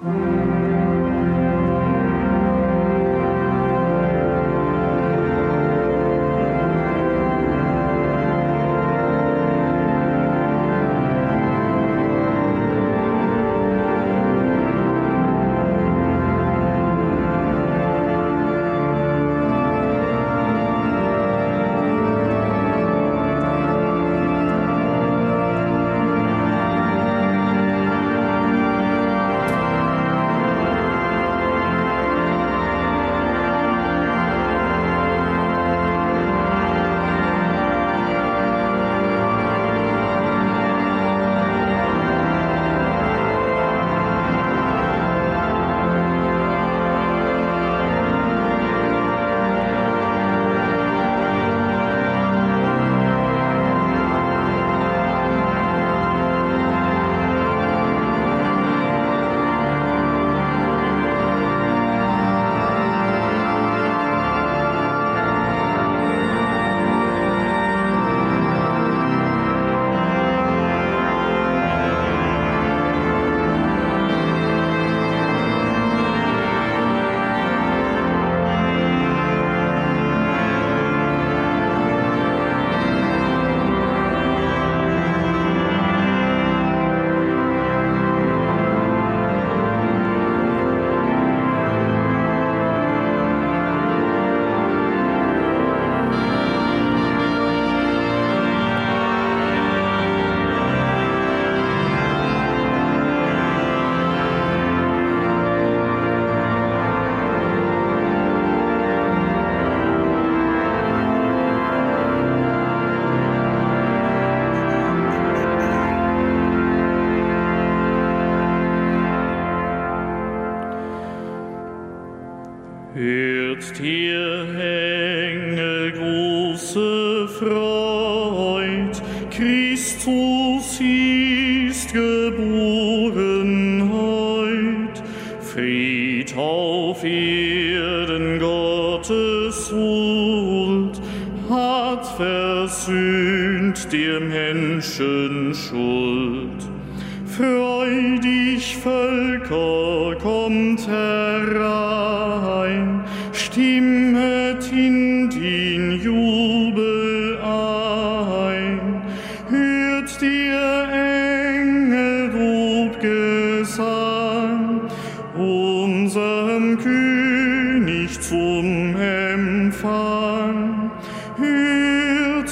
Música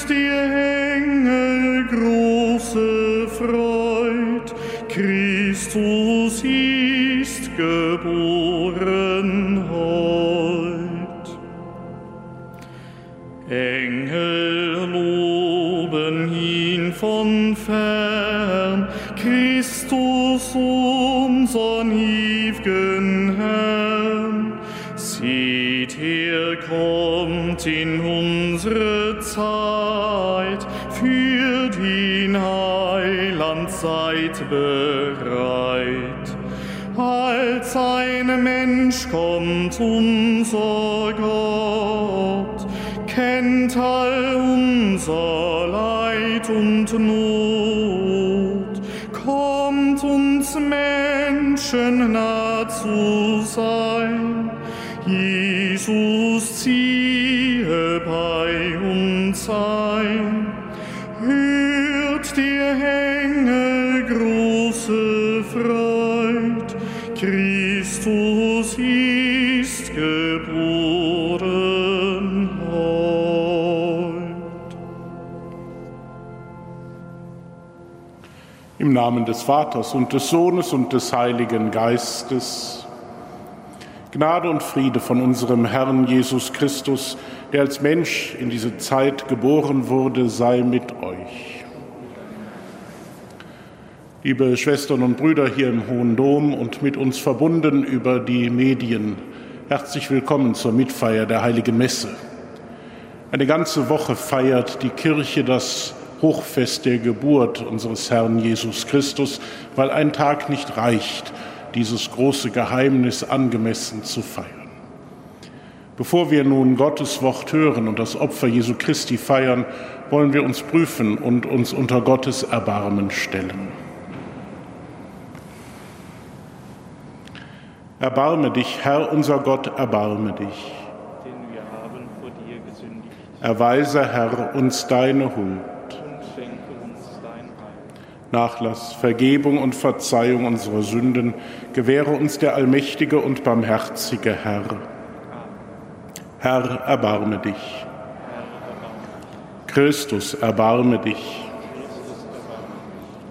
die Engel große Freud, Christus Zeit bereit. Als ein Mensch kommt unser Gott, kennt all unser Leid und Not, kommt uns Menschen nah zu sein. Namen des Vaters und des Sohnes und des Heiligen Geistes. Gnade und Friede von unserem Herrn Jesus Christus, der als Mensch in diese Zeit geboren wurde, sei mit euch. Liebe Schwestern und Brüder hier im Hohen Dom und mit uns verbunden über die Medien, herzlich willkommen zur Mitfeier der Heiligen Messe. Eine ganze Woche feiert die Kirche das Hochfest der Geburt unseres Herrn Jesus Christus, weil ein Tag nicht reicht, dieses große Geheimnis angemessen zu feiern. Bevor wir nun Gottes Wort hören und das Opfer Jesu Christi feiern, wollen wir uns prüfen und uns unter Gottes Erbarmen stellen. Erbarme dich, Herr unser Gott, erbarme dich. Erweise, Herr, uns deine Huld. und schenke uns dein Heil. Nachlass, Vergebung und Verzeihung unserer Sünden gewähre uns der allmächtige und barmherzige Herr. Herr, erbarme dich. Christus, erbarme dich.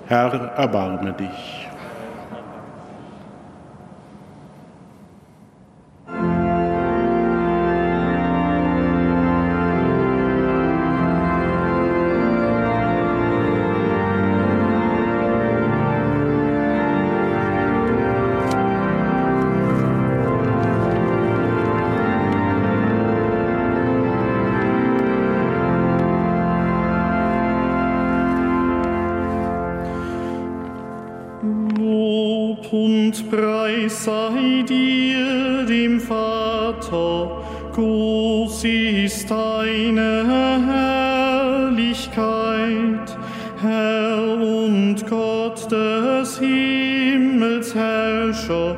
Herr, erbarme dich. Und Preis sei dir, dem Vater, groß ist deine Herrlichkeit, Herr und Gott des Himmels Herrscher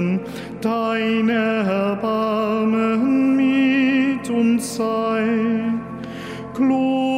Bitten, dein Erbarmen mit uns sei. Gloria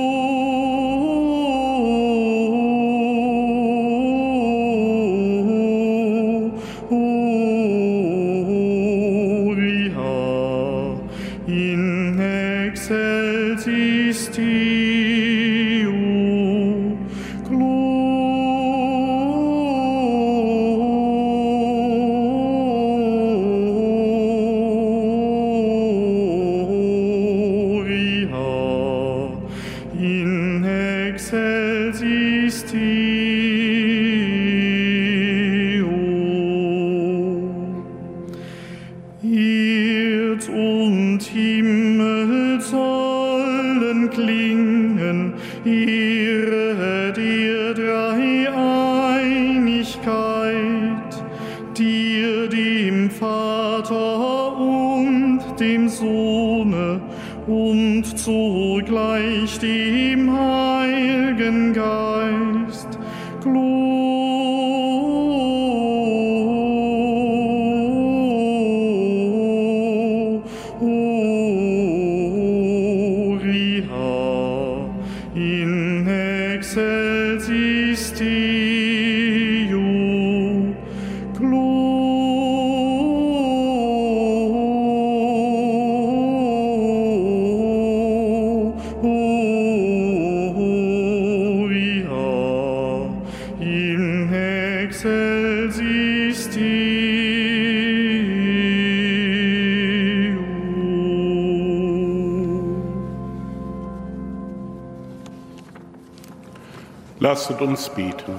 Lasset uns beten.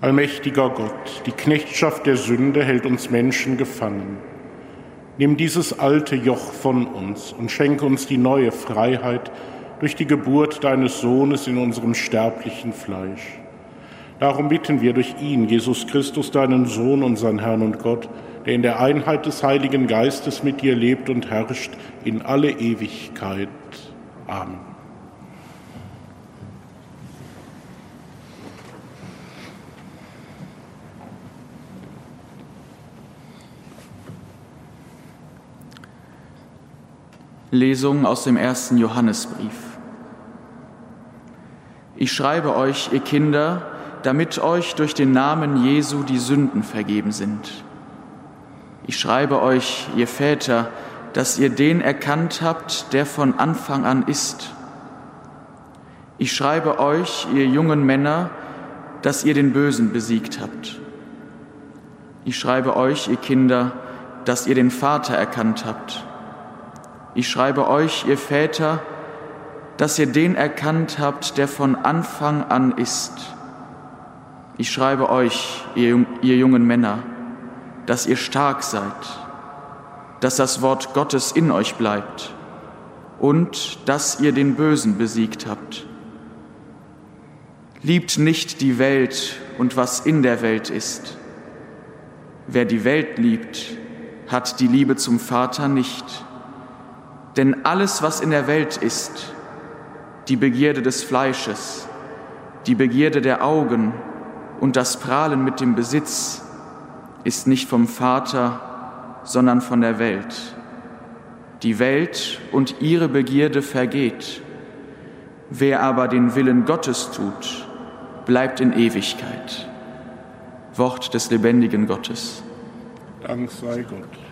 Allmächtiger Gott, die Knechtschaft der Sünde hält uns Menschen gefangen. Nimm dieses alte Joch von uns und schenke uns die neue Freiheit durch die Geburt deines Sohnes in unserem sterblichen Fleisch. Darum bitten wir durch ihn, Jesus Christus, deinen Sohn, unseren Herrn und Gott, der in der Einheit des Heiligen Geistes mit dir lebt und herrscht in alle Ewigkeit. Amen. Lesung aus dem ersten Johannesbrief. Ich schreibe euch, ihr Kinder, damit euch durch den Namen Jesu die Sünden vergeben sind. Ich schreibe euch, ihr Väter, dass ihr den erkannt habt, der von Anfang an ist. Ich schreibe euch, ihr jungen Männer, dass ihr den Bösen besiegt habt. Ich schreibe euch, ihr Kinder, dass ihr den Vater erkannt habt. Ich schreibe euch, ihr Väter, dass ihr den erkannt habt, der von Anfang an ist. Ich schreibe euch, ihr, ihr jungen Männer, dass ihr stark seid, dass das Wort Gottes in euch bleibt und dass ihr den Bösen besiegt habt. Liebt nicht die Welt und was in der Welt ist. Wer die Welt liebt, hat die Liebe zum Vater nicht. Denn alles, was in der Welt ist, die Begierde des Fleisches, die Begierde der Augen und das Prahlen mit dem Besitz, ist nicht vom Vater, sondern von der Welt. Die Welt und ihre Begierde vergeht. Wer aber den Willen Gottes tut, bleibt in Ewigkeit. Wort des lebendigen Gottes. Dank sei Gott.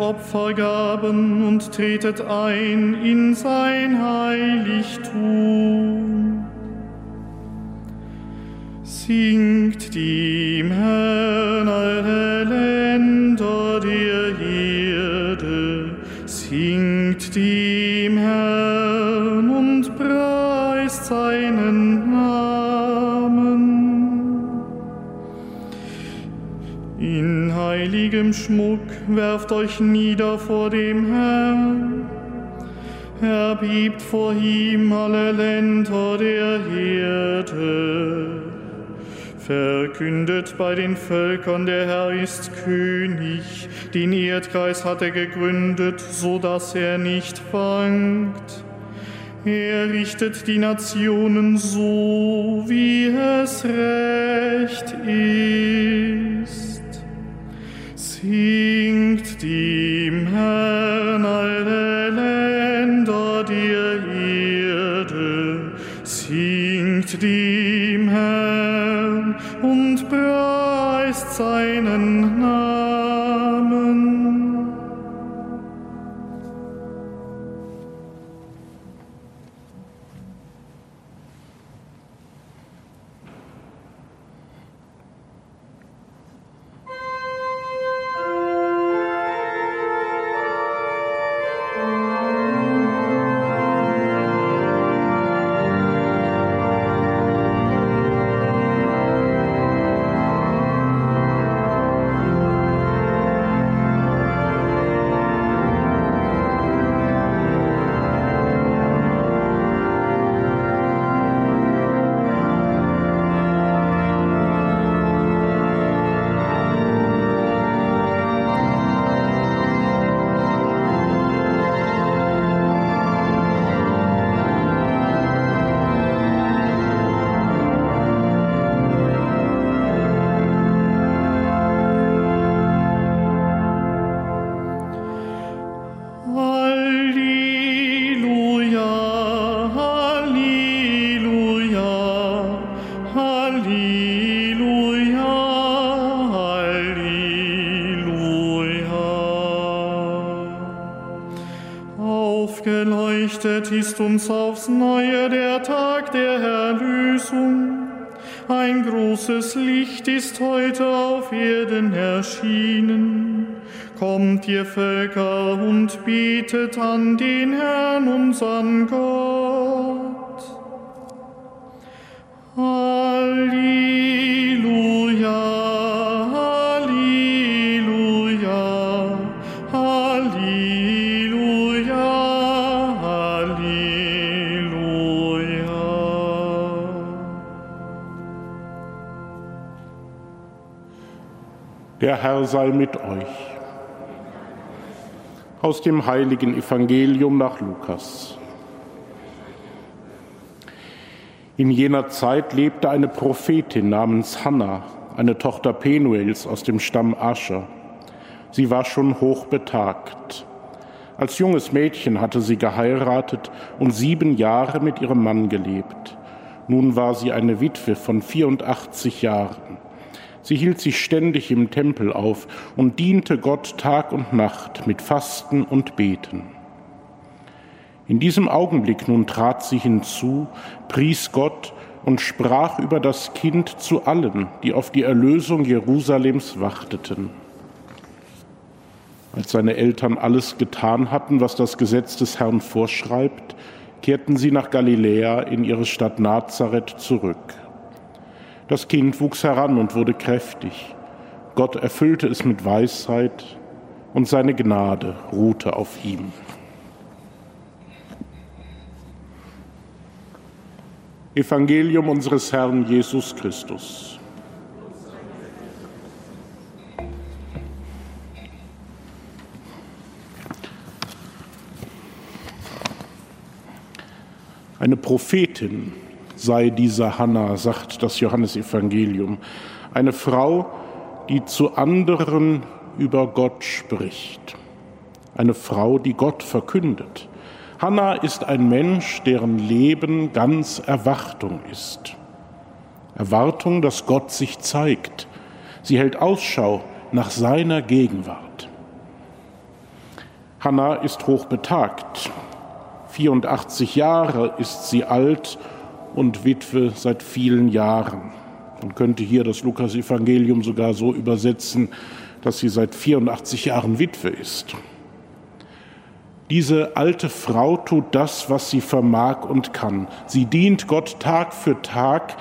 Opfergaben und tretet ein in sein Heiligtum. Singt dem Herrn alle Länder der Erde, singt dem Herrn und preist seinen heiligem Schmuck werft euch nieder vor dem Herrn. Erbiebt vor ihm alle Länder der Erde. Verkündet bei den Völkern, der Herr ist König. Den Erdkreis hat er gegründet, so dass er nicht wankt. Er richtet die Nationen so, wie es recht ist. Singt dem Herrn alle Länder der Erde, singt dem Herrn und preist seinen Halleluja, uns aufs Neue der Tag der Erlösung. Ein großes Licht ist heute auf Erden erschienen. Kommt ihr Völker und betet an den Herrn, unseren Gott. Halleluja, Der Herr sei mit euch. Aus dem heiligen Evangelium nach Lukas. In jener Zeit lebte eine Prophetin namens Hannah, eine Tochter Penuels aus dem Stamm Ascher. Sie war schon hochbetagt. Als junges Mädchen hatte sie geheiratet und sieben Jahre mit ihrem Mann gelebt. Nun war sie eine Witwe von 84 Jahren. Sie hielt sich ständig im Tempel auf und diente Gott Tag und Nacht mit Fasten und Beten. In diesem Augenblick nun trat sie hinzu, pries Gott und sprach über das Kind zu allen, die auf die Erlösung Jerusalems warteten. Als seine Eltern alles getan hatten, was das Gesetz des Herrn vorschreibt, kehrten sie nach Galiläa in ihre Stadt Nazareth zurück. Das Kind wuchs heran und wurde kräftig. Gott erfüllte es mit Weisheit und seine Gnade ruhte auf ihm. Evangelium unseres Herrn Jesus Christus. Eine Prophetin sei diese Hanna, sagt das Johannesevangelium. Eine Frau, die zu anderen über Gott spricht. Eine Frau, die Gott verkündet. Hanna ist ein Mensch, deren Leben ganz Erwartung ist. Erwartung, dass Gott sich zeigt. Sie hält Ausschau nach seiner Gegenwart. Hanna ist hochbetagt. 84 Jahre ist sie alt und Witwe seit vielen Jahren. Man könnte hier das Lukas-Evangelium sogar so übersetzen, dass sie seit 84 Jahren Witwe ist. Diese alte Frau tut das, was sie vermag und kann. Sie dient Gott Tag für Tag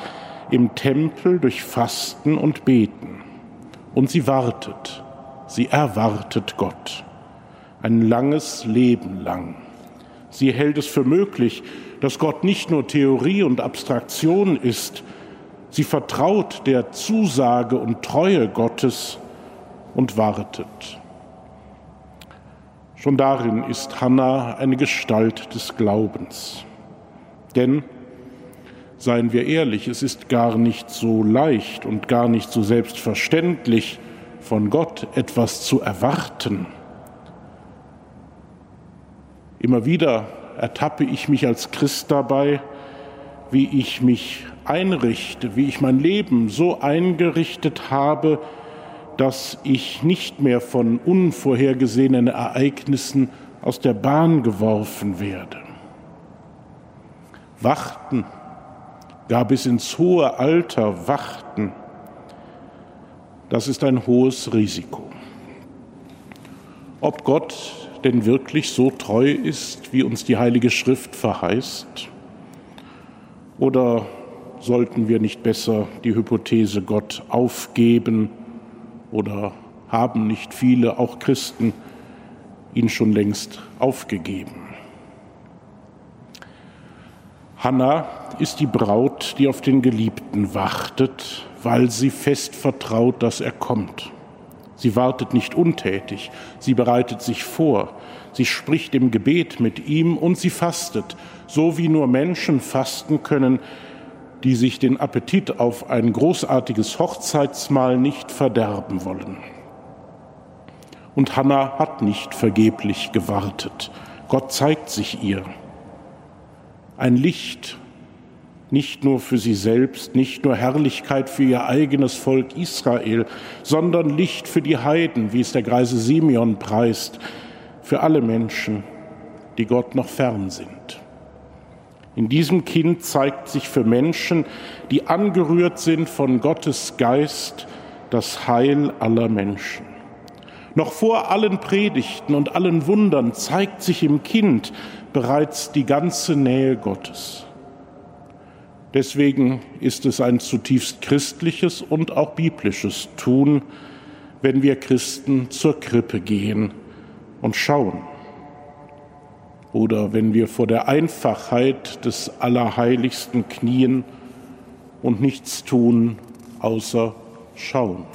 im Tempel durch Fasten und Beten. Und sie wartet, sie erwartet Gott. Ein langes Leben lang. Sie hält es für möglich, dass Gott nicht nur Theorie und Abstraktion ist, sie vertraut der Zusage und Treue Gottes und wartet. Schon darin ist Hannah eine Gestalt des Glaubens. Denn, seien wir ehrlich, es ist gar nicht so leicht und gar nicht so selbstverständlich, von Gott etwas zu erwarten. Immer wieder ertappe ich mich als Christ dabei, wie ich mich einrichte, wie ich mein Leben so eingerichtet habe, dass ich nicht mehr von unvorhergesehenen Ereignissen aus der Bahn geworfen werde. Warten, gar bis ins hohe Alter warten, das ist ein hohes Risiko. Ob Gott denn wirklich so treu ist, wie uns die Heilige Schrift verheißt? Oder sollten wir nicht besser die Hypothese Gott aufgeben oder haben nicht viele, auch Christen, ihn schon längst aufgegeben? Hannah ist die Braut, die auf den Geliebten wartet, weil sie fest vertraut, dass er kommt. Sie wartet nicht untätig, sie bereitet sich vor, sie spricht im Gebet mit ihm und sie fastet, so wie nur Menschen fasten können, die sich den Appetit auf ein großartiges Hochzeitsmahl nicht verderben wollen. Und Hannah hat nicht vergeblich gewartet. Gott zeigt sich ihr. Ein Licht nicht nur für sie selbst, nicht nur Herrlichkeit für ihr eigenes Volk Israel, sondern Licht für die Heiden, wie es der Greise Simeon preist, für alle Menschen, die Gott noch fern sind. In diesem Kind zeigt sich für Menschen, die angerührt sind von Gottes Geist, das Heil aller Menschen. Noch vor allen Predigten und allen Wundern zeigt sich im Kind bereits die ganze Nähe Gottes. Deswegen ist es ein zutiefst christliches und auch biblisches Tun, wenn wir Christen zur Krippe gehen und schauen. Oder wenn wir vor der Einfachheit des Allerheiligsten knien und nichts tun, außer schauen.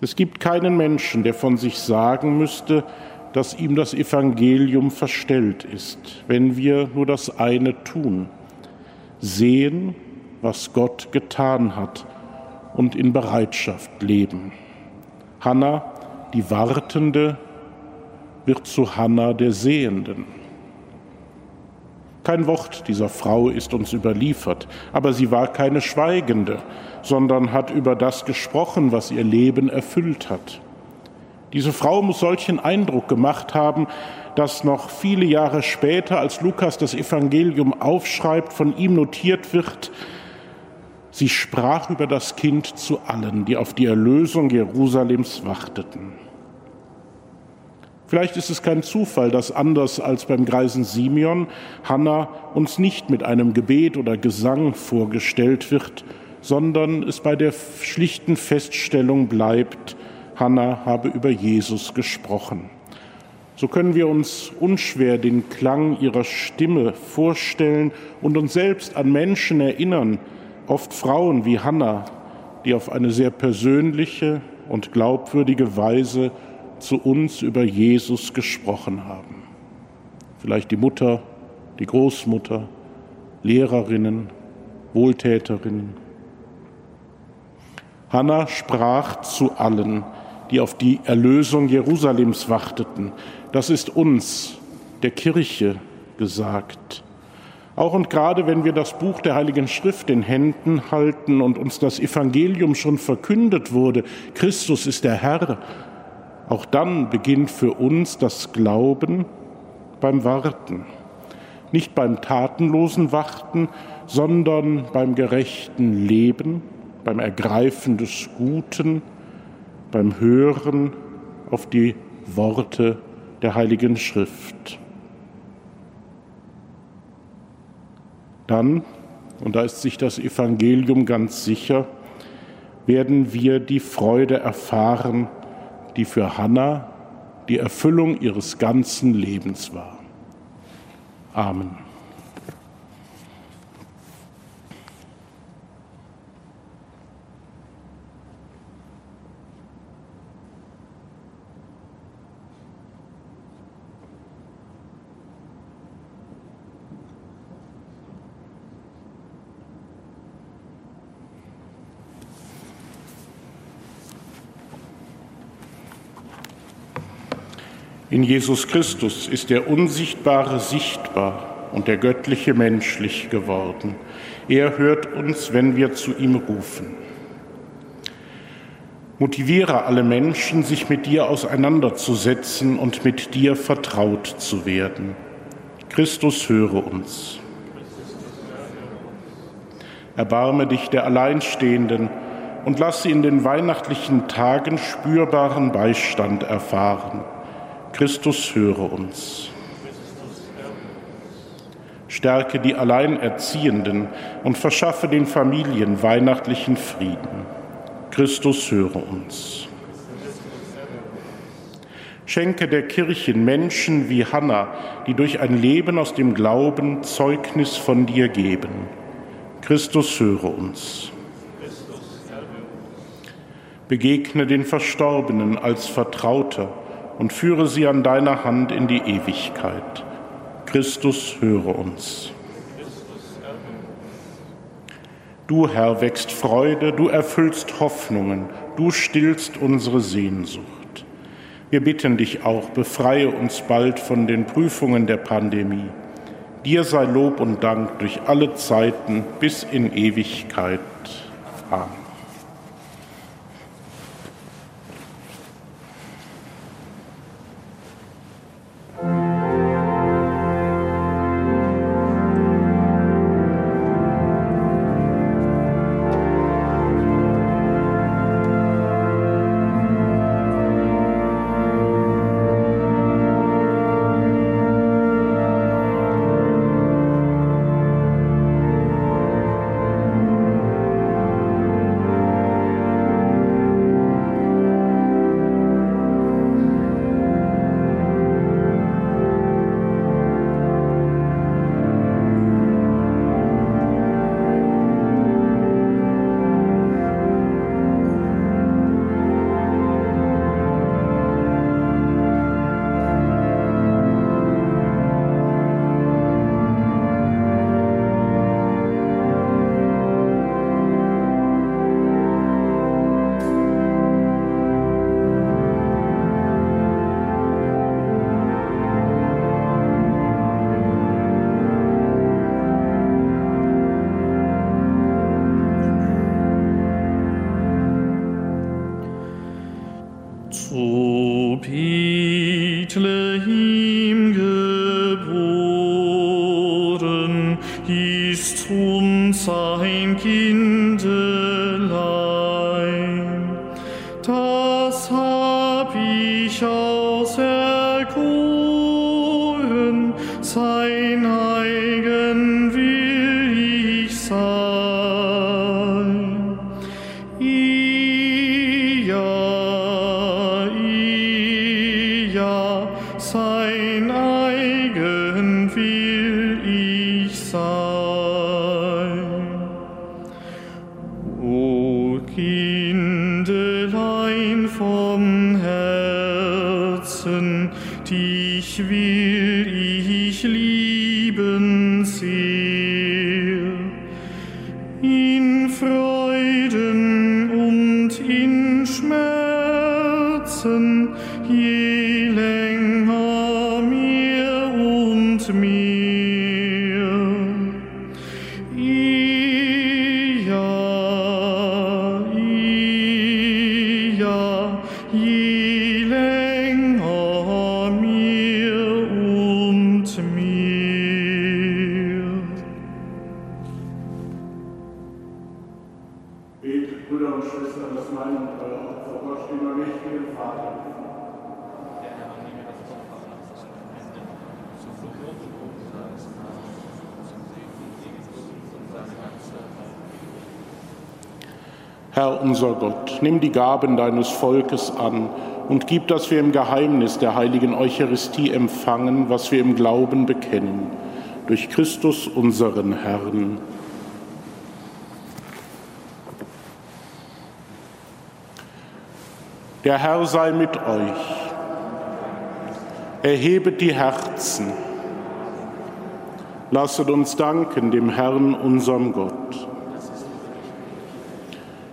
Es gibt keinen Menschen, der von sich sagen müsste, dass ihm das Evangelium verstellt ist, wenn wir nur das eine tun, sehen, was Gott getan hat und in Bereitschaft leben. Hannah, die Wartende, wird zu Hannah der Sehenden. Kein Wort dieser Frau ist uns überliefert, aber sie war keine Schweigende, sondern hat über das gesprochen, was ihr Leben erfüllt hat. Diese Frau muss solchen Eindruck gemacht haben, dass noch viele Jahre später, als Lukas das Evangelium aufschreibt, von ihm notiert wird, sie sprach über das Kind zu allen, die auf die Erlösung Jerusalems warteten. Vielleicht ist es kein Zufall, dass anders als beim greisen Simeon Hannah uns nicht mit einem Gebet oder Gesang vorgestellt wird, sondern es bei der schlichten Feststellung bleibt, Hannah habe über Jesus gesprochen. So können wir uns unschwer den Klang ihrer Stimme vorstellen und uns selbst an Menschen erinnern, oft Frauen wie Hannah, die auf eine sehr persönliche und glaubwürdige Weise zu uns über Jesus gesprochen haben. Vielleicht die Mutter, die Großmutter, Lehrerinnen, Wohltäterinnen. Hannah sprach zu allen, die auf die Erlösung Jerusalems warteten. Das ist uns, der Kirche, gesagt. Auch und gerade wenn wir das Buch der Heiligen Schrift in Händen halten und uns das Evangelium schon verkündet wurde, Christus ist der Herr, auch dann beginnt für uns das Glauben beim Warten. Nicht beim tatenlosen Warten, sondern beim gerechten Leben, beim Ergreifen des Guten, beim Hören auf die Worte der Heiligen Schrift. Dann, und da ist sich das Evangelium ganz sicher, werden wir die Freude erfahren, die für Hannah die Erfüllung ihres ganzen Lebens war. Amen. In Jesus Christus ist der Unsichtbare sichtbar und der Göttliche menschlich geworden. Er hört uns, wenn wir zu ihm rufen. Motiviere alle Menschen, sich mit dir auseinanderzusetzen und mit dir vertraut zu werden. Christus höre uns. Erbarme dich der Alleinstehenden und lass sie in den weihnachtlichen Tagen spürbaren Beistand erfahren Christus höre uns. Stärke die Alleinerziehenden und verschaffe den Familien weihnachtlichen Frieden. Christus höre uns. Schenke der Kirche Menschen wie Hannah, die durch ein Leben aus dem Glauben Zeugnis von dir geben. Christus höre uns. Begegne den Verstorbenen als Vertrauter und führe sie an deiner Hand in die Ewigkeit. Christus, höre uns. Du, Herr, wächst Freude, du erfüllst Hoffnungen, du stillst unsere Sehnsucht. Wir bitten dich auch, befreie uns bald von den Prüfungen der Pandemie. Dir sei Lob und Dank durch alle Zeiten bis in Ewigkeit. Amen. Herr unser Gott, nimm die Gaben deines Volkes an und gib, dass wir im Geheimnis der heiligen Eucharistie empfangen, was wir im Glauben bekennen. Durch Christus unseren Herrn. Der Herr sei mit euch. Erhebet die Herzen. Lasset uns danken dem Herrn, unserem Gott.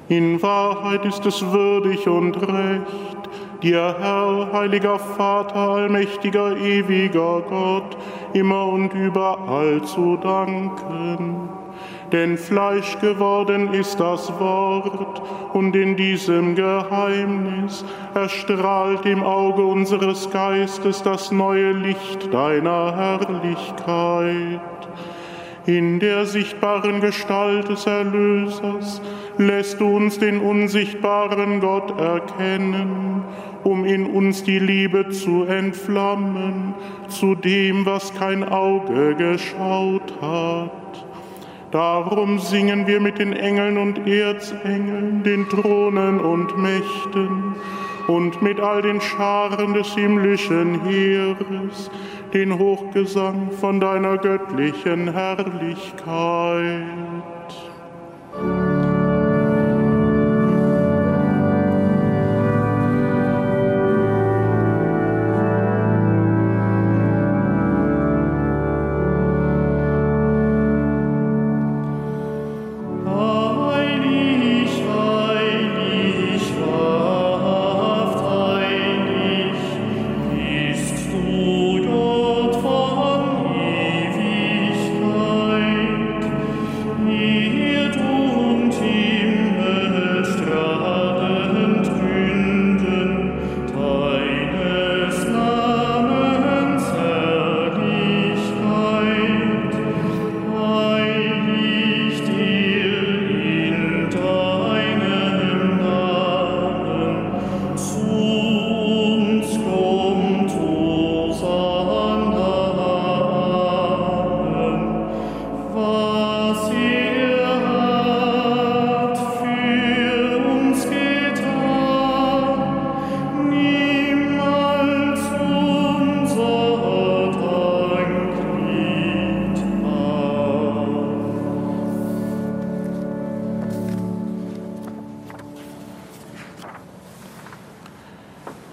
In Wahrheit ist es würdig und recht, dir, Herr, heiliger Vater, allmächtiger, ewiger Gott, immer und überall zu danken. Denn Fleisch geworden ist das Wort, und in diesem Geheimnis erstrahlt im Auge unseres Geistes das neue Licht deiner Herrlichkeit. In der sichtbaren Gestalt des Erlösers lässt du uns den unsichtbaren Gott erkennen, um in uns die Liebe zu entflammen zu dem, was kein Auge geschaut hat. Darum singen wir mit den Engeln und Erzengeln, den Thronen und Mächten und mit all den Scharen des himmlischen Heeres den Hochgesang von deiner göttlichen Herrlichkeit.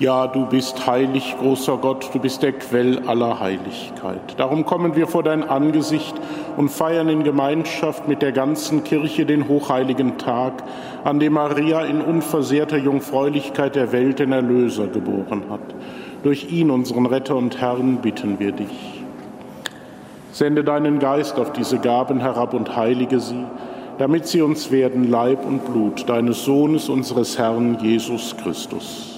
Ja, du bist heilig, großer Gott, du bist der Quell aller Heiligkeit. Darum kommen wir vor dein Angesicht und feiern in Gemeinschaft mit der ganzen Kirche den hochheiligen Tag, an dem Maria in unversehrter Jungfräulichkeit der Welt den Erlöser geboren hat. Durch ihn, unseren Retter und Herrn, bitten wir dich. Sende deinen Geist auf diese Gaben herab und heilige sie, damit sie uns werden Leib und Blut deines Sohnes, unseres Herrn Jesus Christus.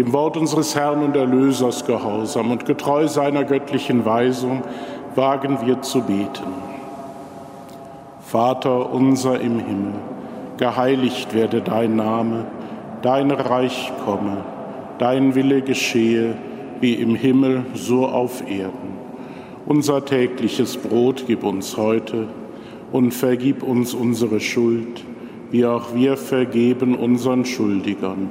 Dem Wort unseres Herrn und Erlösers gehorsam und getreu seiner göttlichen Weisung, wagen wir zu beten. Vater unser im Himmel, geheiligt werde dein Name, dein Reich komme, dein Wille geschehe, wie im Himmel, so auf Erden. Unser tägliches Brot gib uns heute und vergib uns unsere Schuld, wie auch wir vergeben unseren Schuldigern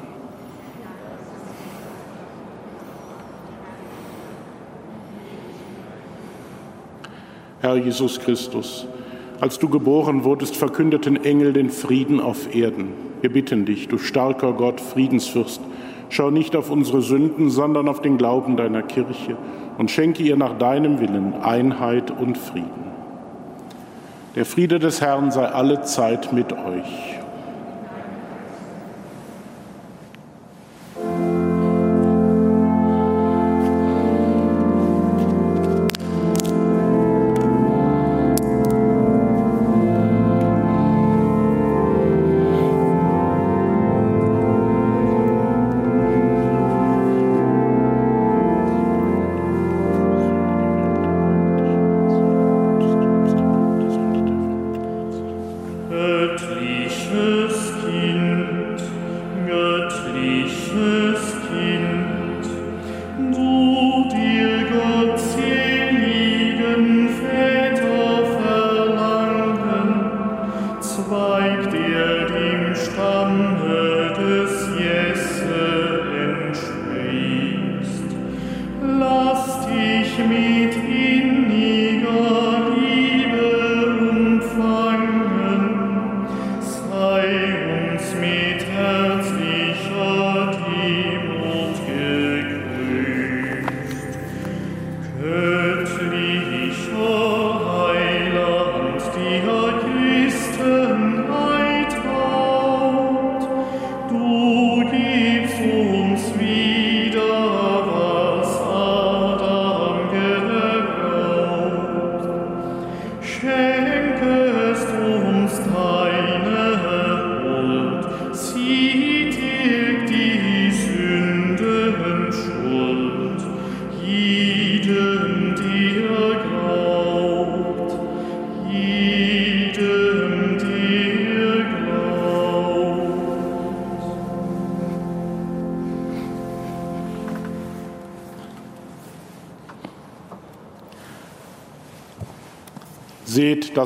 Herr Jesus Christus, als du geboren wurdest, verkündeten Engel den Frieden auf Erden. Wir bitten dich, du starker Gott, Friedensfürst, schau nicht auf unsere Sünden, sondern auf den Glauben deiner Kirche und schenke ihr nach deinem Willen Einheit und Frieden. Der Friede des Herrn sei alle Zeit mit euch.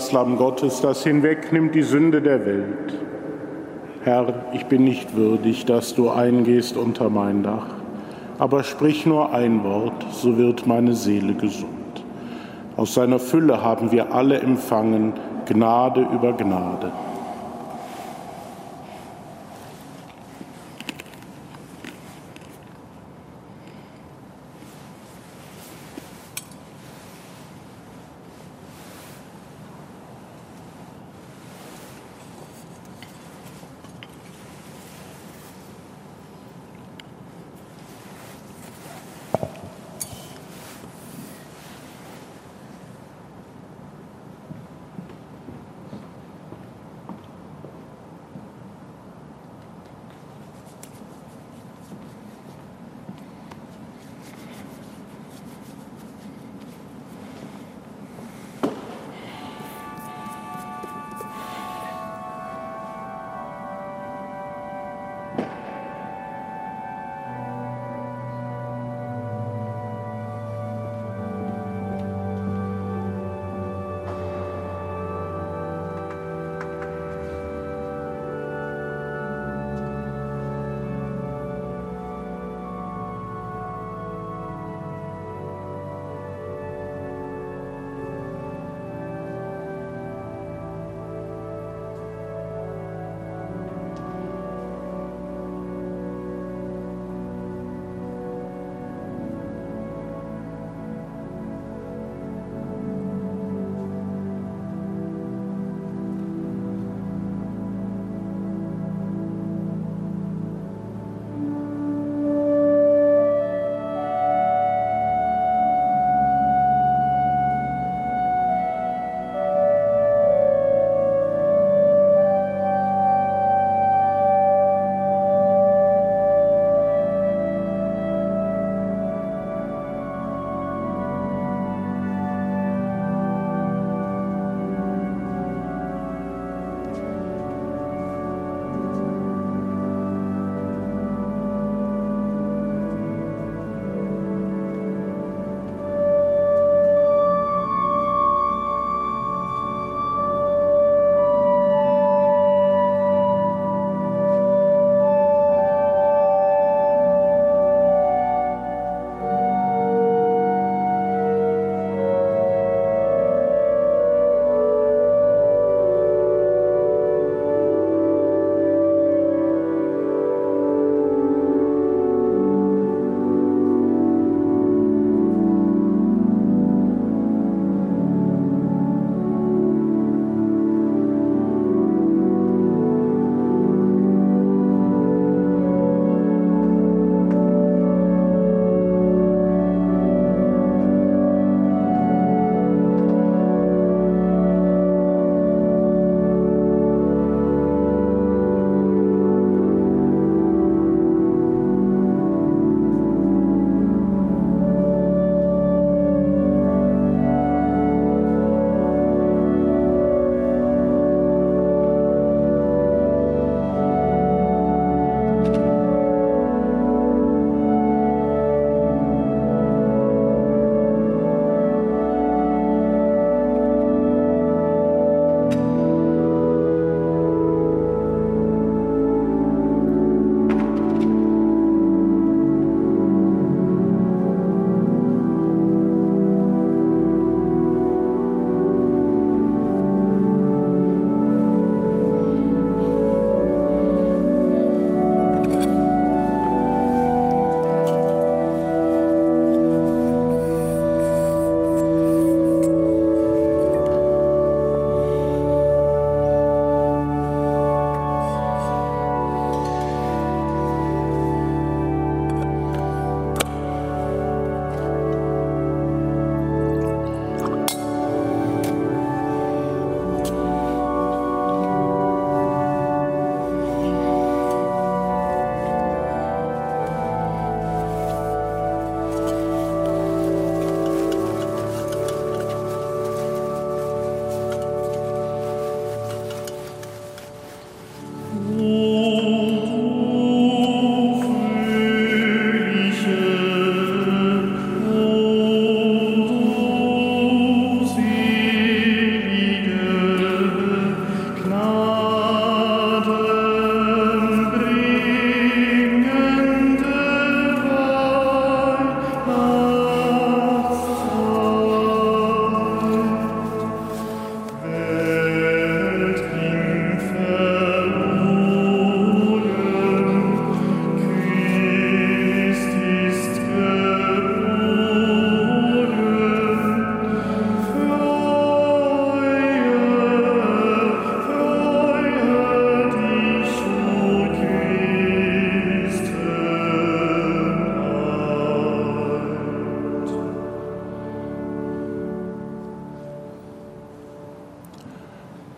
Das Lamm Gottes, das hinwegnimmt die Sünde der Welt. Herr, ich bin nicht würdig, dass du eingehst unter mein Dach, aber sprich nur ein Wort, so wird meine Seele gesund. Aus seiner Fülle haben wir alle empfangen, Gnade über Gnade.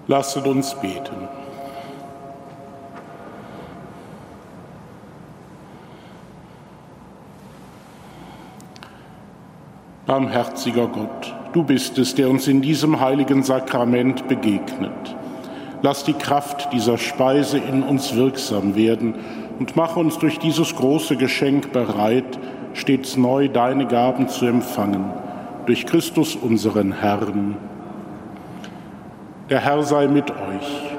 Lasset uns beten. Barmherziger Gott, du bist es, der uns in diesem heiligen Sakrament begegnet. Lass die Kraft dieser Speise in uns wirksam werden und mach uns durch dieses große Geschenk bereit, stets neu deine Gaben zu empfangen. Durch Christus unseren Herrn. Der Herr sei mit euch.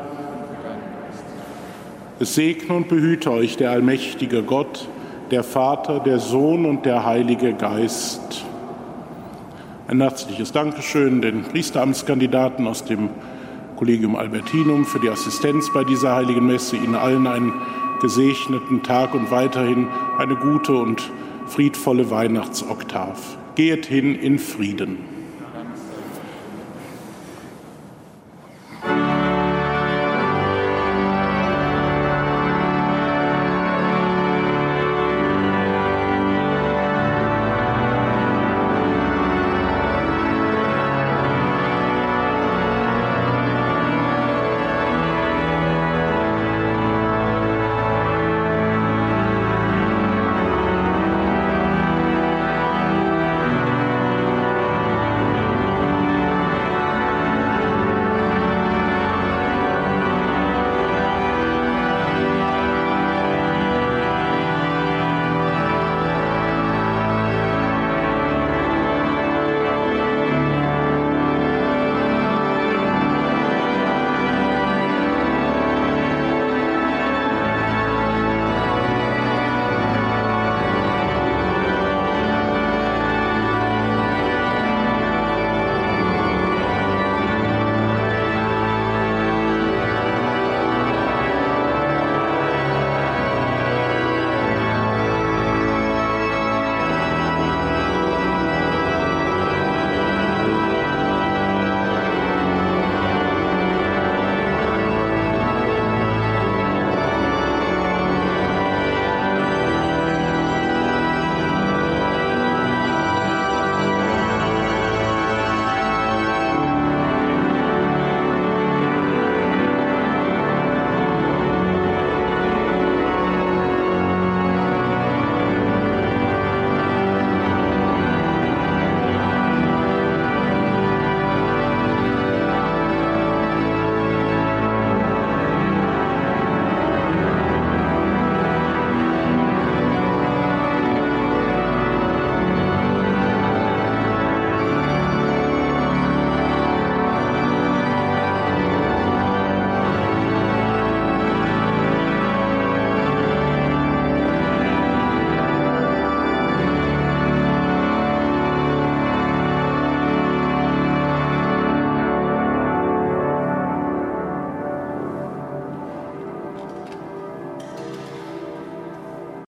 Es segne und behüte euch der allmächtige Gott, der Vater, der Sohn und der Heilige Geist. Ein herzliches Dankeschön den Priesteramtskandidaten aus dem Kollegium Albertinum für die Assistenz bei dieser heiligen Messe. Ihnen allen einen gesegneten Tag und weiterhin eine gute und friedvolle Weihnachtsoktav. Gehet hin in Frieden.